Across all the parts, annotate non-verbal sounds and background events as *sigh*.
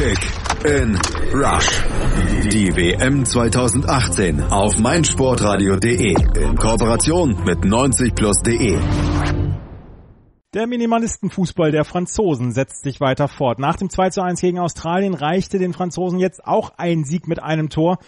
Kick in Rush. Die WM 2018 auf meinsportradio.de in Kooperation mit 90plus.de. Der Minimalistenfußball der Franzosen setzt sich weiter fort. Nach dem 2 zu 1 gegen Australien reichte den Franzosen jetzt auch ein Sieg mit einem Tor.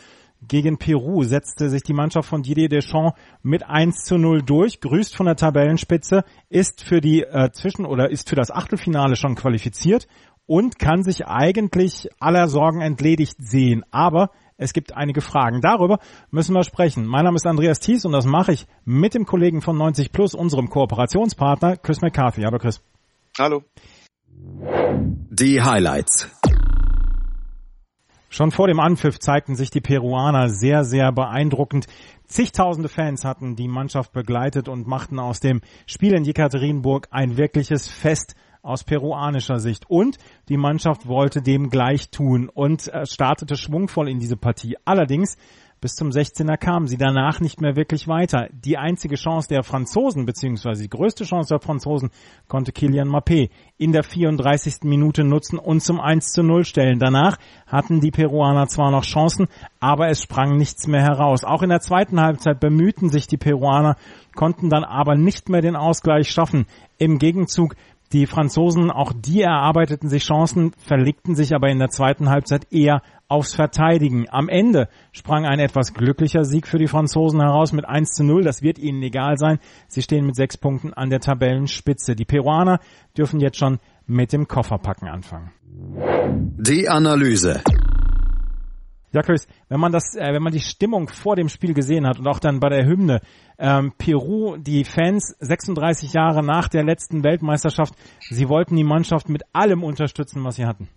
Gegen Peru setzte sich die Mannschaft von Didier Deschamps mit 1 zu 0 durch, grüßt von der Tabellenspitze, ist für die äh, Zwischen- oder ist für das Achtelfinale schon qualifiziert und kann sich eigentlich aller Sorgen entledigt sehen. Aber es gibt einige Fragen. Darüber müssen wir sprechen. Mein Name ist Andreas Thies und das mache ich mit dem Kollegen von 90 Plus, unserem Kooperationspartner Chris McCarthy. Hallo Chris. Hallo. Die Highlights. Schon vor dem Anpfiff zeigten sich die Peruaner sehr, sehr beeindruckend. Zigtausende Fans hatten die Mannschaft begleitet und machten aus dem Spiel in Jekaterinburg ein wirkliches Fest aus peruanischer Sicht. Und die Mannschaft wollte dem gleich tun und äh, startete schwungvoll in diese Partie. Allerdings bis zum 16er kamen sie danach nicht mehr wirklich weiter. Die einzige Chance der Franzosen, beziehungsweise die größte Chance der Franzosen, konnte Kilian Mappé in der 34. Minute nutzen und zum 1 zu 0 stellen. Danach hatten die Peruaner zwar noch Chancen, aber es sprang nichts mehr heraus. Auch in der zweiten Halbzeit bemühten sich die Peruaner, konnten dann aber nicht mehr den Ausgleich schaffen. Im Gegenzug die Franzosen, auch die erarbeiteten sich Chancen, verlegten sich aber in der zweiten Halbzeit eher aufs Verteidigen. Am Ende sprang ein etwas glücklicher Sieg für die Franzosen heraus mit 1 zu 0. Das wird ihnen egal sein. Sie stehen mit sechs Punkten an der Tabellenspitze. Die Peruaner dürfen jetzt schon mit dem Kofferpacken anfangen. Die Analyse. Ja, Chris, wenn man das, äh, wenn man die Stimmung vor dem Spiel gesehen hat und auch dann bei der Hymne, ähm, Peru, die Fans 36 Jahre nach der letzten Weltmeisterschaft, sie wollten die Mannschaft mit allem unterstützen, was sie hatten.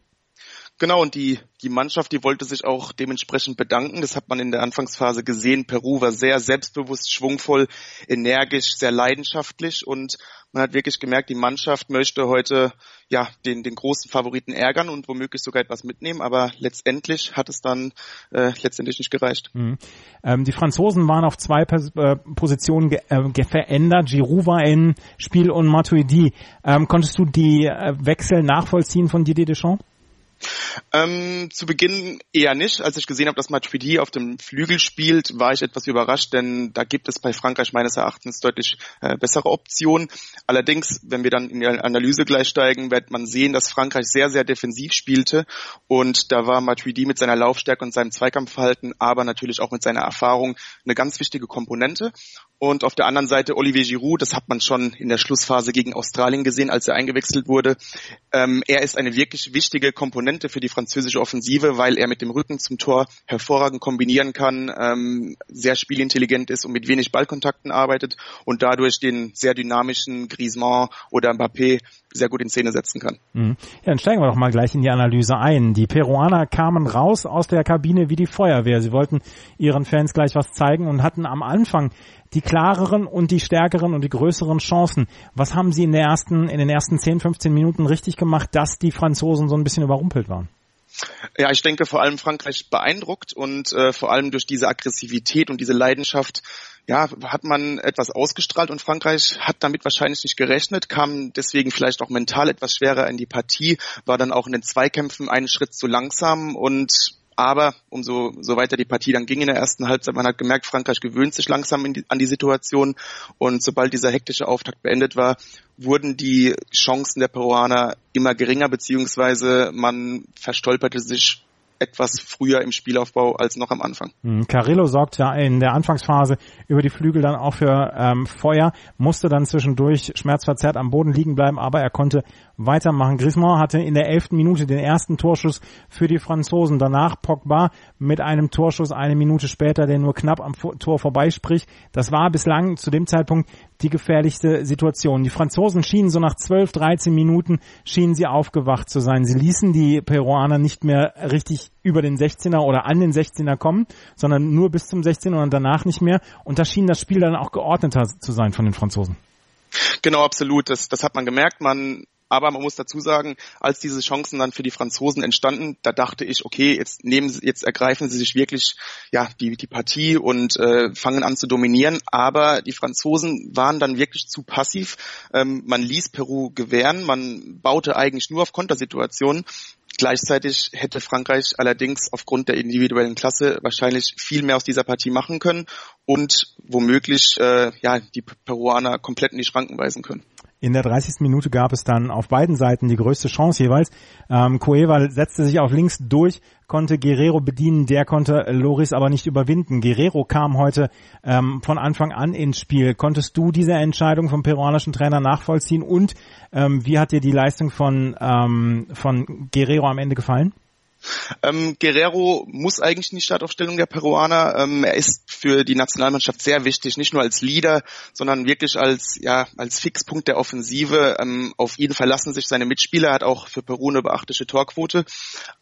Genau, und die, die Mannschaft, die wollte sich auch dementsprechend bedanken. Das hat man in der Anfangsphase gesehen. Peru war sehr selbstbewusst, schwungvoll, energisch, sehr leidenschaftlich und man hat wirklich gemerkt, die Mannschaft möchte heute ja den, den großen Favoriten ärgern und womöglich sogar etwas mitnehmen, aber letztendlich hat es dann äh, letztendlich nicht gereicht. Mhm. Ähm, die Franzosen waren auf zwei Pers äh, Positionen ge äh, verändert. Giroud war in Spiel und Matuidi. Ähm, konntest du die äh, Wechsel nachvollziehen von Didier Deschamps? Ähm, zu Beginn eher nicht. Als ich gesehen habe, dass Matuidi auf dem Flügel spielt, war ich etwas überrascht, denn da gibt es bei Frankreich meines Erachtens deutlich äh, bessere Optionen. Allerdings, wenn wir dann in die Analyse gleich steigen, wird man sehen, dass Frankreich sehr, sehr defensiv spielte und da war Matuidi mit seiner Laufstärke und seinem Zweikampfverhalten, aber natürlich auch mit seiner Erfahrung eine ganz wichtige Komponente. Und auf der anderen Seite Olivier Giroud, das hat man schon in der Schlussphase gegen Australien gesehen, als er eingewechselt wurde. Ähm, er ist eine wirklich wichtige Komponente für die französische Offensive, weil er mit dem Rücken zum Tor hervorragend kombinieren kann, ähm, sehr spielintelligent ist und mit wenig Ballkontakten arbeitet und dadurch den sehr dynamischen Griezmann oder Mbappé sehr gut in Szene setzen kann. Mhm. Ja, dann steigen wir doch mal gleich in die Analyse ein. Die Peruaner kamen raus aus der Kabine wie die Feuerwehr. Sie wollten ihren Fans gleich was zeigen und hatten am Anfang die klareren und die stärkeren und die größeren Chancen. Was haben Sie in, der ersten, in den ersten 10, 15 Minuten richtig gemacht, dass die Franzosen so ein bisschen überrumpelt waren? Ja, ich denke vor allem Frankreich beeindruckt und äh, vor allem durch diese Aggressivität und diese Leidenschaft ja, hat man etwas ausgestrahlt und Frankreich hat damit wahrscheinlich nicht gerechnet, kam deswegen vielleicht auch mental etwas schwerer in die Partie, war dann auch in den Zweikämpfen einen Schritt zu langsam und aber umso so weiter die Partie dann ging in der ersten Halbzeit, man hat gemerkt, Frankreich gewöhnt sich langsam die, an die Situation. Und sobald dieser hektische Auftakt beendet war, wurden die Chancen der Peruaner immer geringer, beziehungsweise man verstolperte sich etwas früher im Spielaufbau als noch am Anfang. Hm, Carillo sorgt ja in der Anfangsphase über die Flügel dann auch für ähm, Feuer, musste dann zwischendurch schmerzverzerrt am Boden liegen bleiben, aber er konnte weitermachen. Griezmann hatte in der elften Minute den ersten Torschuss für die Franzosen. Danach Pogba mit einem Torschuss eine Minute später, der nur knapp am Tor vorbeispricht. Das war bislang zu dem Zeitpunkt die gefährlichste Situation. Die Franzosen schienen so nach 12, 13 Minuten schienen sie aufgewacht zu sein. Sie ließen die Peruaner nicht mehr richtig über den 16er oder an den 16er kommen, sondern nur bis zum 16er und danach nicht mehr. Und da schien das Spiel dann auch geordneter zu sein von den Franzosen. Genau, absolut. Das, das hat man gemerkt. Man aber man muss dazu sagen, als diese Chancen dann für die Franzosen entstanden, da dachte ich, okay, jetzt nehmen sie, jetzt ergreifen sie sich wirklich ja die die Partie und äh, fangen an zu dominieren. Aber die Franzosen waren dann wirklich zu passiv. Ähm, man ließ Peru gewähren, man baute eigentlich nur auf Kontersituationen Gleichzeitig hätte Frankreich allerdings aufgrund der individuellen Klasse wahrscheinlich viel mehr aus dieser Partie machen können und womöglich äh, ja die Peruaner komplett in die Schranken weisen können. In der 30. Minute gab es dann auf beiden Seiten die größte Chance jeweils. Ähm, Cueva setzte sich auf links durch, konnte Guerrero bedienen, der konnte Loris aber nicht überwinden. Guerrero kam heute ähm, von Anfang an ins Spiel. Konntest du diese Entscheidung vom peruanischen Trainer nachvollziehen und ähm, wie hat dir die Leistung von, ähm, von Guerrero am Ende gefallen? Ähm, Guerrero muss eigentlich in die Startaufstellung der Peruaner. Ähm, er ist für die Nationalmannschaft sehr wichtig, nicht nur als Leader, sondern wirklich als ja als Fixpunkt der Offensive. Ähm, auf ihn verlassen sich seine Mitspieler. Er hat auch für Peru eine beachtliche Torquote.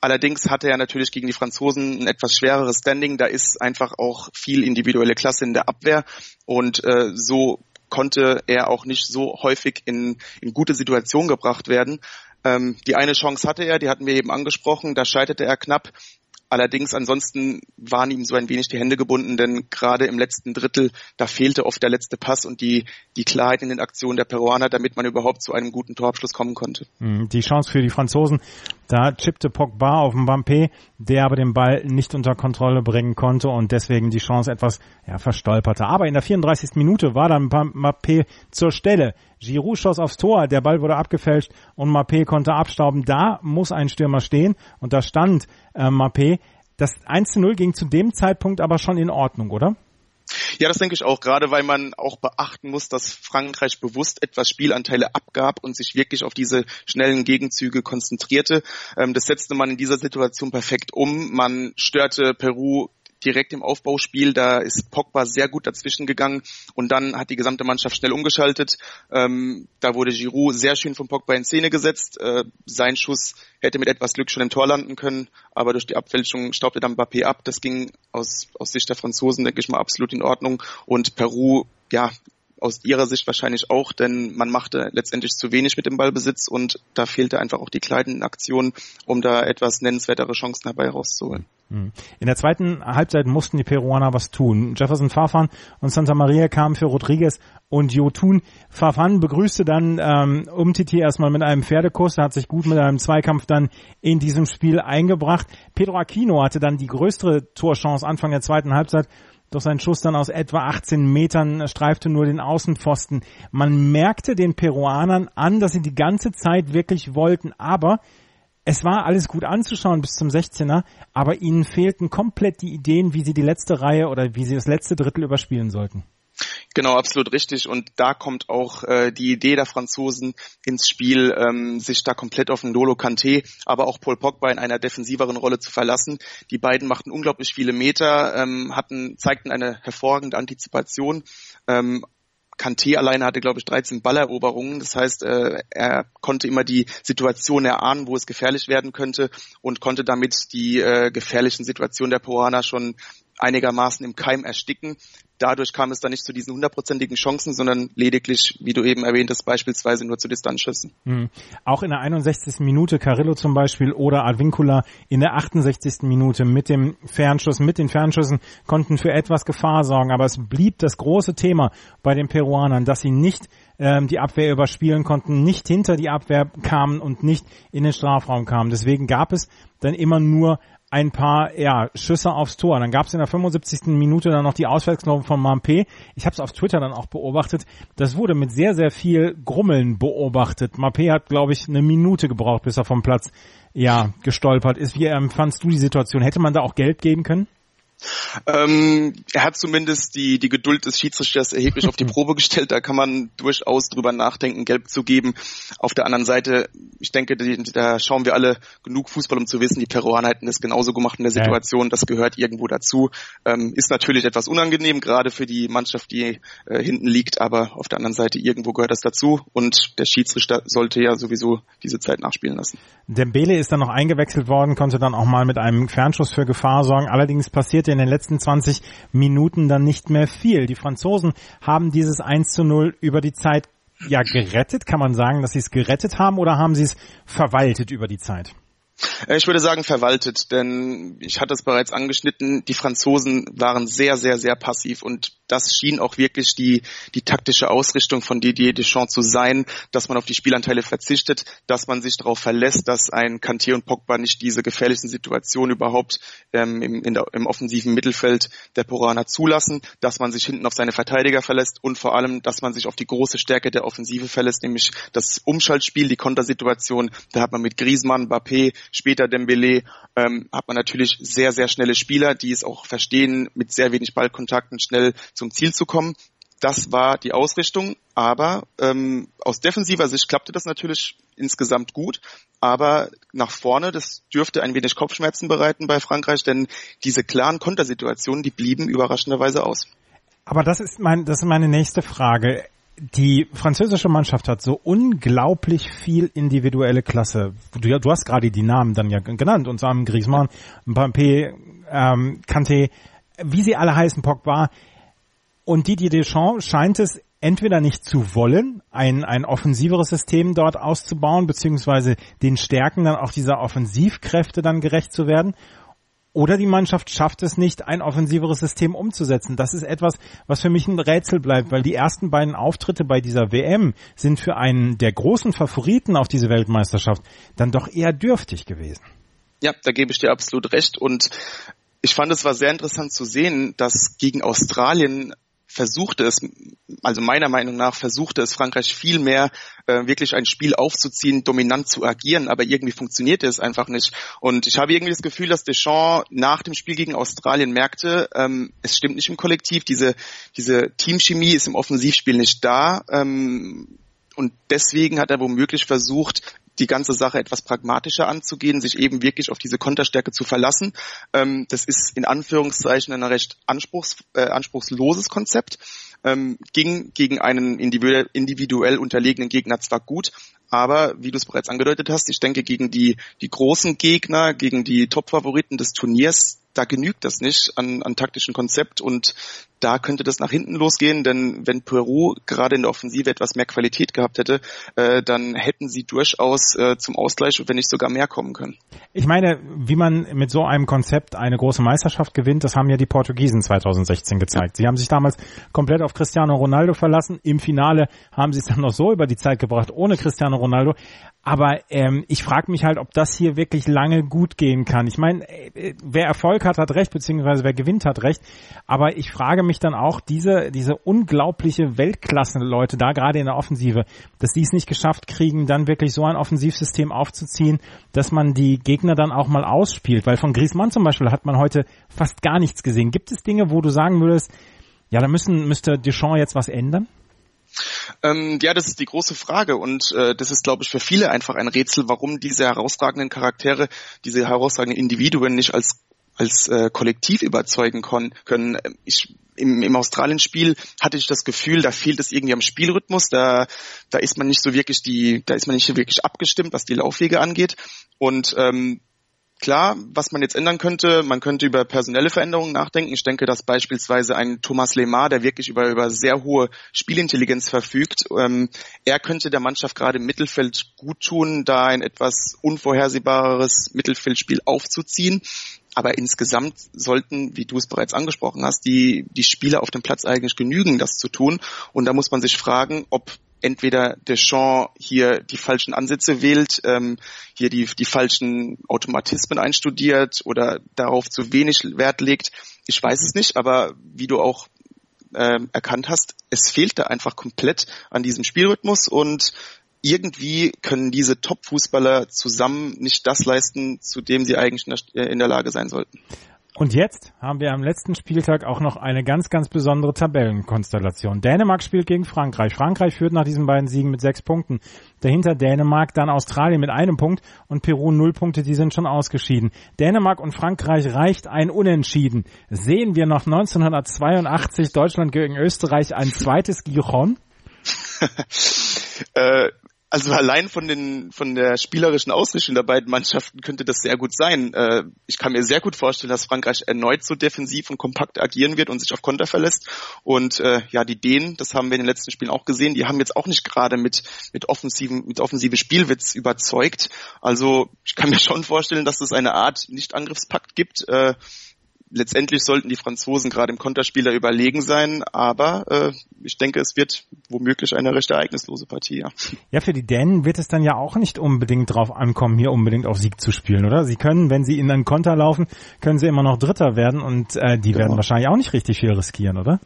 Allerdings hatte er natürlich gegen die Franzosen ein etwas schwereres Standing. Da ist einfach auch viel individuelle Klasse in der Abwehr und äh, so konnte er auch nicht so häufig in, in gute Situationen gebracht werden. Ähm, die eine Chance hatte er, die hatten wir eben angesprochen, da scheiterte er knapp. Allerdings ansonsten waren ihm so ein wenig die Hände gebunden, denn gerade im letzten Drittel, da fehlte oft der letzte Pass und die, die Klarheit in den Aktionen der Peruaner, damit man überhaupt zu einem guten Torabschluss kommen konnte. Hm, die Chance für die Franzosen, da chippte Pogba auf den Mbappé, der aber den Ball nicht unter Kontrolle bringen konnte und deswegen die Chance etwas ja, verstolperte. Aber in der 34. Minute war dann Mbappé zur Stelle. Giroud schoss aufs Tor, der Ball wurde abgefälscht und Mbappé konnte abstauben. Da muss ein Stürmer stehen und da stand äh, Mbappé. Das 1 zu 0 ging zu dem Zeitpunkt aber schon in Ordnung, oder? Ja, das denke ich auch, gerade weil man auch beachten muss, dass Frankreich bewusst etwas Spielanteile abgab und sich wirklich auf diese schnellen Gegenzüge konzentrierte. Ähm, das setzte man in dieser Situation perfekt um. Man störte Peru direkt im Aufbauspiel. Da ist Pogba sehr gut dazwischen gegangen und dann hat die gesamte Mannschaft schnell umgeschaltet. Ähm, da wurde Giroud sehr schön von Pogba in Szene gesetzt. Äh, sein Schuss hätte mit etwas Glück schon im Tor landen können, aber durch die Abfälschung staubte dann Mbappé ab. Das ging aus, aus Sicht der Franzosen, denke ich mal, absolut in Ordnung. Und Peru, ja, aus ihrer Sicht wahrscheinlich auch, denn man machte letztendlich zu wenig mit dem Ballbesitz und da fehlte einfach auch die kleinen Aktionen, um da etwas nennenswertere Chancen herbei rauszuholen. Hm. In der zweiten Halbzeit mussten die Peruaner was tun. Jefferson Farfan und Santa Maria kamen für Rodriguez und Jotun. Farfan begrüßte dann ähm, Umtiti erstmal mit einem Pferdekuss. Er hat sich gut mit einem Zweikampf dann in diesem Spiel eingebracht. Pedro Aquino hatte dann die größere Torchance Anfang der zweiten Halbzeit. Doch sein Schuss dann aus etwa 18 Metern streifte nur den Außenpfosten. Man merkte den Peruanern an, dass sie die ganze Zeit wirklich wollten, aber es war alles gut anzuschauen bis zum 16er, aber ihnen fehlten komplett die Ideen, wie sie die letzte Reihe oder wie sie das letzte Drittel überspielen sollten. Genau, absolut richtig. Und da kommt auch äh, die Idee der Franzosen ins Spiel, ähm, sich da komplett auf Ndolo Kanté, aber auch Paul Pogba in einer defensiveren Rolle zu verlassen. Die beiden machten unglaublich viele Meter, ähm, hatten, zeigten eine hervorragende Antizipation. Ähm, Kanté alleine hatte, glaube ich, 13 Balleroberungen. Das heißt, äh, er konnte immer die Situation erahnen, wo es gefährlich werden könnte und konnte damit die äh, gefährlichen Situationen der Peruaner schon einigermaßen im Keim ersticken. Dadurch kam es dann nicht zu diesen hundertprozentigen Chancen, sondern lediglich, wie du eben erwähnt hast, beispielsweise nur zu Distanzschüssen. Mhm. Auch in der 61. Minute Carillo zum Beispiel oder Advincula in der 68. Minute mit dem Fernschuss, mit den Fernschüssen konnten für etwas Gefahr sorgen. Aber es blieb das große Thema bei den Peruanern, dass sie nicht ähm, die Abwehr überspielen konnten, nicht hinter die Abwehr kamen und nicht in den Strafraum kamen. Deswegen gab es dann immer nur ein paar ja, Schüsse aufs Tor. Dann gab es in der 75. Minute dann noch die Auswärtsknopf von Mampé. Ich habe es auf Twitter dann auch beobachtet. Das wurde mit sehr, sehr viel Grummeln beobachtet. Mampé hat, glaube ich, eine Minute gebraucht, bis er vom Platz ja gestolpert ist. Wie empfandst du die Situation? Hätte man da auch Geld geben können? Ähm, er hat zumindest die, die Geduld des Schiedsrichters erheblich auf die *laughs* Probe gestellt. Da kann man durchaus drüber nachdenken, gelb zu geben. Auf der anderen Seite, ich denke, da schauen wir alle genug Fußball, um zu wissen, die Peruaner hätten das genauso gemacht in der Situation. Das gehört irgendwo dazu. Ähm, ist natürlich etwas unangenehm, gerade für die Mannschaft, die äh, hinten liegt. Aber auf der anderen Seite, irgendwo gehört das dazu. Und der Schiedsrichter sollte ja sowieso diese Zeit nachspielen lassen. Dembele ist dann noch eingewechselt worden, konnte dann auch mal mit einem Fernschuss für Gefahr sorgen. Allerdings passierte in den letzten 20 Minuten dann nicht mehr viel. Die Franzosen haben dieses 1 zu 0 über die Zeit ja gerettet. Kann man sagen, dass sie es gerettet haben oder haben sie es verwaltet über die Zeit? Äh, ich würde sagen verwaltet, denn ich hatte es bereits angeschnitten, die Franzosen waren sehr, sehr, sehr passiv und das schien auch wirklich die, die taktische Ausrichtung von Didier Deschamps zu sein, dass man auf die Spielanteile verzichtet, dass man sich darauf verlässt, dass ein Kanté und Pogba nicht diese gefährlichen Situationen überhaupt ähm, im, der, im offensiven Mittelfeld der Poraner zulassen, dass man sich hinten auf seine Verteidiger verlässt und vor allem, dass man sich auf die große Stärke der Offensive verlässt, nämlich das Umschaltspiel, die Kontersituation. Da hat man mit Griezmann, Mbappé, später Dembele, ähm, hat man natürlich sehr, sehr schnelle Spieler, die es auch verstehen, mit sehr wenig Ballkontakten schnell zum Ziel zu kommen. Das war die Ausrichtung, aber ähm, aus defensiver Sicht klappte das natürlich insgesamt gut, aber nach vorne, das dürfte ein wenig Kopfschmerzen bereiten bei Frankreich, denn diese klaren Kontersituationen, die blieben überraschenderweise aus. Aber das ist mein, das ist meine nächste Frage die französische Mannschaft hat so unglaublich viel individuelle Klasse. Du, du hast gerade die Namen dann ja genannt, und zwar Griezmann, Mbappé, ähm, Kanté, wie sie alle heißen, Pogba. Und Didier Deschamps scheint es entweder nicht zu wollen, ein, ein offensiveres System dort auszubauen, beziehungsweise den Stärken dann auch dieser Offensivkräfte dann gerecht zu werden, oder die Mannschaft schafft es nicht, ein offensiveres System umzusetzen. Das ist etwas, was für mich ein Rätsel bleibt, weil die ersten beiden Auftritte bei dieser WM sind für einen der großen Favoriten auf diese Weltmeisterschaft dann doch eher dürftig gewesen. Ja, da gebe ich dir absolut recht. Und ich fand es war sehr interessant zu sehen, dass gegen Australien versuchte es, also meiner Meinung nach versuchte es Frankreich viel mehr, äh, wirklich ein Spiel aufzuziehen, dominant zu agieren, aber irgendwie funktionierte es einfach nicht. Und ich habe irgendwie das Gefühl, dass Deschamps nach dem Spiel gegen Australien merkte, ähm, es stimmt nicht im Kollektiv, diese, diese Teamchemie ist im Offensivspiel nicht da. Ähm, und deswegen hat er womöglich versucht, die ganze Sache etwas pragmatischer anzugehen, sich eben wirklich auf diese Konterstärke zu verlassen. Ähm, das ist in Anführungszeichen ein recht anspruchs, äh, anspruchsloses Konzept. Ähm, ging gegen einen individuell, unterlegenen Gegner zwar gut, aber wie du es bereits angedeutet hast, ich denke gegen die, die großen Gegner, gegen die Top-Favoriten des Turniers, da genügt das nicht an, an taktischen Konzept und da könnte das nach hinten losgehen, denn wenn Peru gerade in der Offensive etwas mehr Qualität gehabt hätte, äh, dann hätten sie durchaus äh, zum Ausgleich, wenn nicht sogar mehr kommen können. Ich meine, wie man mit so einem Konzept eine große Meisterschaft gewinnt, das haben ja die Portugiesen 2016 gezeigt. Sie haben sich damals komplett auf Cristiano Ronaldo verlassen. Im Finale haben sie es dann noch so über die Zeit gebracht ohne Cristiano Ronaldo. Aber ähm, ich frage mich halt, ob das hier wirklich lange gut gehen kann. Ich meine, äh, wer Erfolg hat, hat recht, beziehungsweise wer gewinnt, hat recht. Aber ich frage mich dann auch, diese, diese unglaubliche Weltklasse-Leute da gerade in der Offensive, dass die es nicht geschafft kriegen, dann wirklich so ein Offensivsystem aufzuziehen, dass man die Gegner dann auch mal ausspielt. Weil von Griezmann zum Beispiel hat man heute fast gar nichts gesehen. Gibt es Dinge, wo du sagen würdest, ja, da müssen, müsste Deschamps jetzt was ändern? Ähm, ja, das ist die große Frage und äh, das ist, glaube ich, für viele einfach ein Rätsel, warum diese herausragenden Charaktere, diese herausragenden Individuen nicht als als äh, Kollektiv überzeugen können. Ich, im, im Australien-Spiel hatte ich das Gefühl, da fehlt es irgendwie am Spielrhythmus, da, da ist man nicht so wirklich die, da ist man nicht wirklich abgestimmt, was die Laufwege angeht. Und ähm, Klar, was man jetzt ändern könnte, man könnte über personelle Veränderungen nachdenken. Ich denke, dass beispielsweise ein Thomas Lemar, der wirklich über, über sehr hohe Spielintelligenz verfügt, ähm, er könnte der Mannschaft gerade im Mittelfeld gut tun, da ein etwas unvorhersehbareres Mittelfeldspiel aufzuziehen. Aber insgesamt sollten, wie du es bereits angesprochen hast, die, die Spieler auf dem Platz eigentlich genügen, das zu tun. Und da muss man sich fragen, ob entweder Deschamps hier die falschen Ansätze wählt, ähm, hier die, die falschen Automatismen einstudiert oder darauf zu wenig Wert legt. Ich weiß es nicht, aber wie du auch ähm, erkannt hast, es fehlt da einfach komplett an diesem Spielrhythmus und irgendwie können diese Top-Fußballer zusammen nicht das leisten, zu dem sie eigentlich in der Lage sein sollten. Und jetzt haben wir am letzten Spieltag auch noch eine ganz, ganz besondere Tabellenkonstellation. Dänemark spielt gegen Frankreich. Frankreich führt nach diesen beiden Siegen mit sechs Punkten. Dahinter Dänemark, dann Australien mit einem Punkt und Peru null Punkte, die sind schon ausgeschieden. Dänemark und Frankreich reicht ein Unentschieden. Sehen wir noch 1982 Deutschland gegen Österreich ein zweites Gijon? *laughs* äh, Also allein von den von der spielerischen Ausrichtung der beiden Mannschaften könnte das sehr gut sein. Äh, ich kann mir sehr gut vorstellen, dass Frankreich erneut so defensiv und kompakt agieren wird und sich auf Konter verlässt. Und äh, ja, die Dänen, das haben wir in den letzten Spielen auch gesehen, die haben jetzt auch nicht gerade mit mit offensiven mit offensiven Spielwitz überzeugt. Also ich kann mir schon vorstellen, dass es eine Art Nicht-Angriffspakt gibt. Äh, letztendlich sollten die Franzosen gerade im Konterspieler überlegen sein, aber äh, ich denke, es wird womöglich eine recht ereignislose Partie. Ja. ja, für die Dänen wird es dann ja auch nicht unbedingt drauf ankommen, hier unbedingt auf Sieg zu spielen, oder? Sie können, wenn sie in einen Konter laufen, können sie immer noch Dritter werden und äh, die genau. werden wahrscheinlich auch nicht richtig viel riskieren, oder?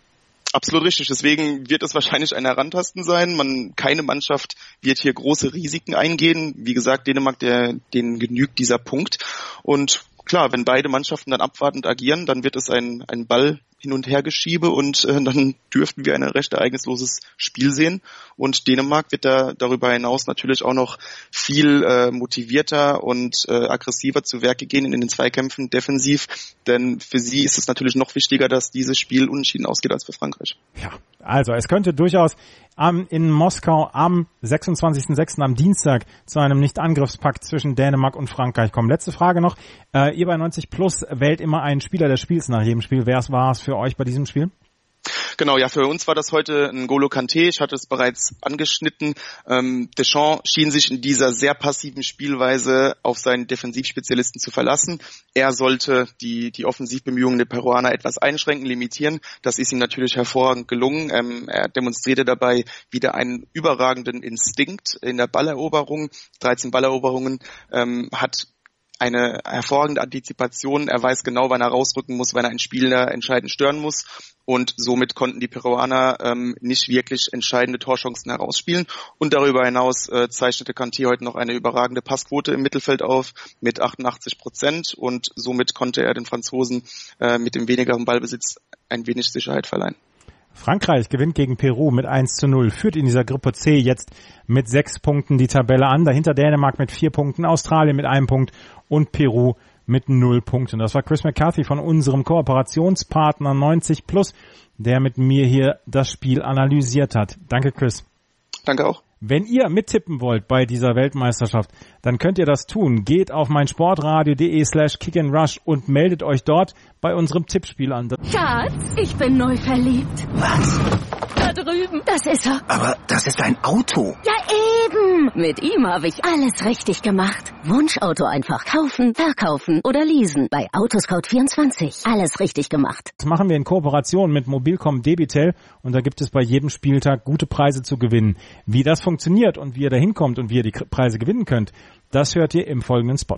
Absolut richtig. Deswegen wird es wahrscheinlich ein Herantasten sein. Man, keine Mannschaft wird hier große Risiken eingehen. Wie gesagt, Dänemark, der, denen genügt dieser Punkt. Und klar, wenn beide Mannschaften dann abwartend agieren, dann wird es ein, ein Ball hin und her geschiebe und äh, dann *laughs* dürften wir ein recht ereignisloses Spiel sehen. Und Dänemark wird da darüber hinaus natürlich auch noch viel äh, motivierter und äh, aggressiver zu Werke gehen in den Zweikämpfen defensiv, denn für sie ist es natürlich noch wichtiger, dass dieses Spiel unentschieden ausgeht als für Frankreich. Ja, also es könnte durchaus am, in Moskau am 26.06. am Dienstag zu einem Nicht-Angriffspakt zwischen Dänemark und Frankreich kommen. Letzte Frage noch. Äh, ihr bei 90 Plus wählt immer einen Spieler des Spiels nach jedem Spiel. Wer war es für euch bei diesem Spiel? Genau, ja, für uns war das heute ein Golo Kanté. Ich hatte es bereits angeschnitten. Ähm, Deschamps schien sich in dieser sehr passiven Spielweise auf seinen Defensivspezialisten zu verlassen. Er sollte die, die Offensivbemühungen der Peruaner etwas einschränken, limitieren. Das ist ihm natürlich hervorragend gelungen. Ähm, er demonstrierte dabei wieder einen überragenden Instinkt in der Balleroberung. 13 Balleroberungen ähm, hat eine hervorragende Antizipation. Er weiß genau, wann er rausrücken muss, wenn er einen Spieler entscheidend stören muss. Und somit konnten die Peruaner ähm, nicht wirklich entscheidende Torchancen herausspielen. Und darüber hinaus äh, zeichnete Kanté heute noch eine überragende Passquote im Mittelfeld auf mit 88 Prozent. Und somit konnte er den Franzosen äh, mit dem wenigeren Ballbesitz ein wenig Sicherheit verleihen. Frankreich gewinnt gegen Peru mit 1 zu 0, führt in dieser Gruppe C jetzt mit sechs Punkten die Tabelle an. Dahinter Dänemark mit vier Punkten, Australien mit einem Punkt und Peru mit null Punkten. Das war Chris McCarthy von unserem Kooperationspartner 90 Plus, der mit mir hier das Spiel analysiert hat. Danke, Chris. Danke auch. Wenn ihr mittippen wollt bei dieser Weltmeisterschaft, dann könnt ihr das tun. Geht auf meinsportradio.de slash kickandrush und meldet euch dort bei unserem Tippspiel an. Schatz, ich bin neu verliebt. Was? Da drüben. Das ist er. Aber das ist ein Auto. Ja, eben. Mit ihm habe ich alles richtig gemacht. Wunschauto einfach kaufen, verkaufen oder leasen. Bei Autoscout24. Alles richtig gemacht. Das machen wir in Kooperation mit Mobilcom Debitel und da gibt es bei jedem Spieltag gute Preise zu gewinnen. Wie das funktioniert und wie ihr da hinkommt und wie ihr die Preise gewinnen könnt, das hört ihr im folgenden Spot.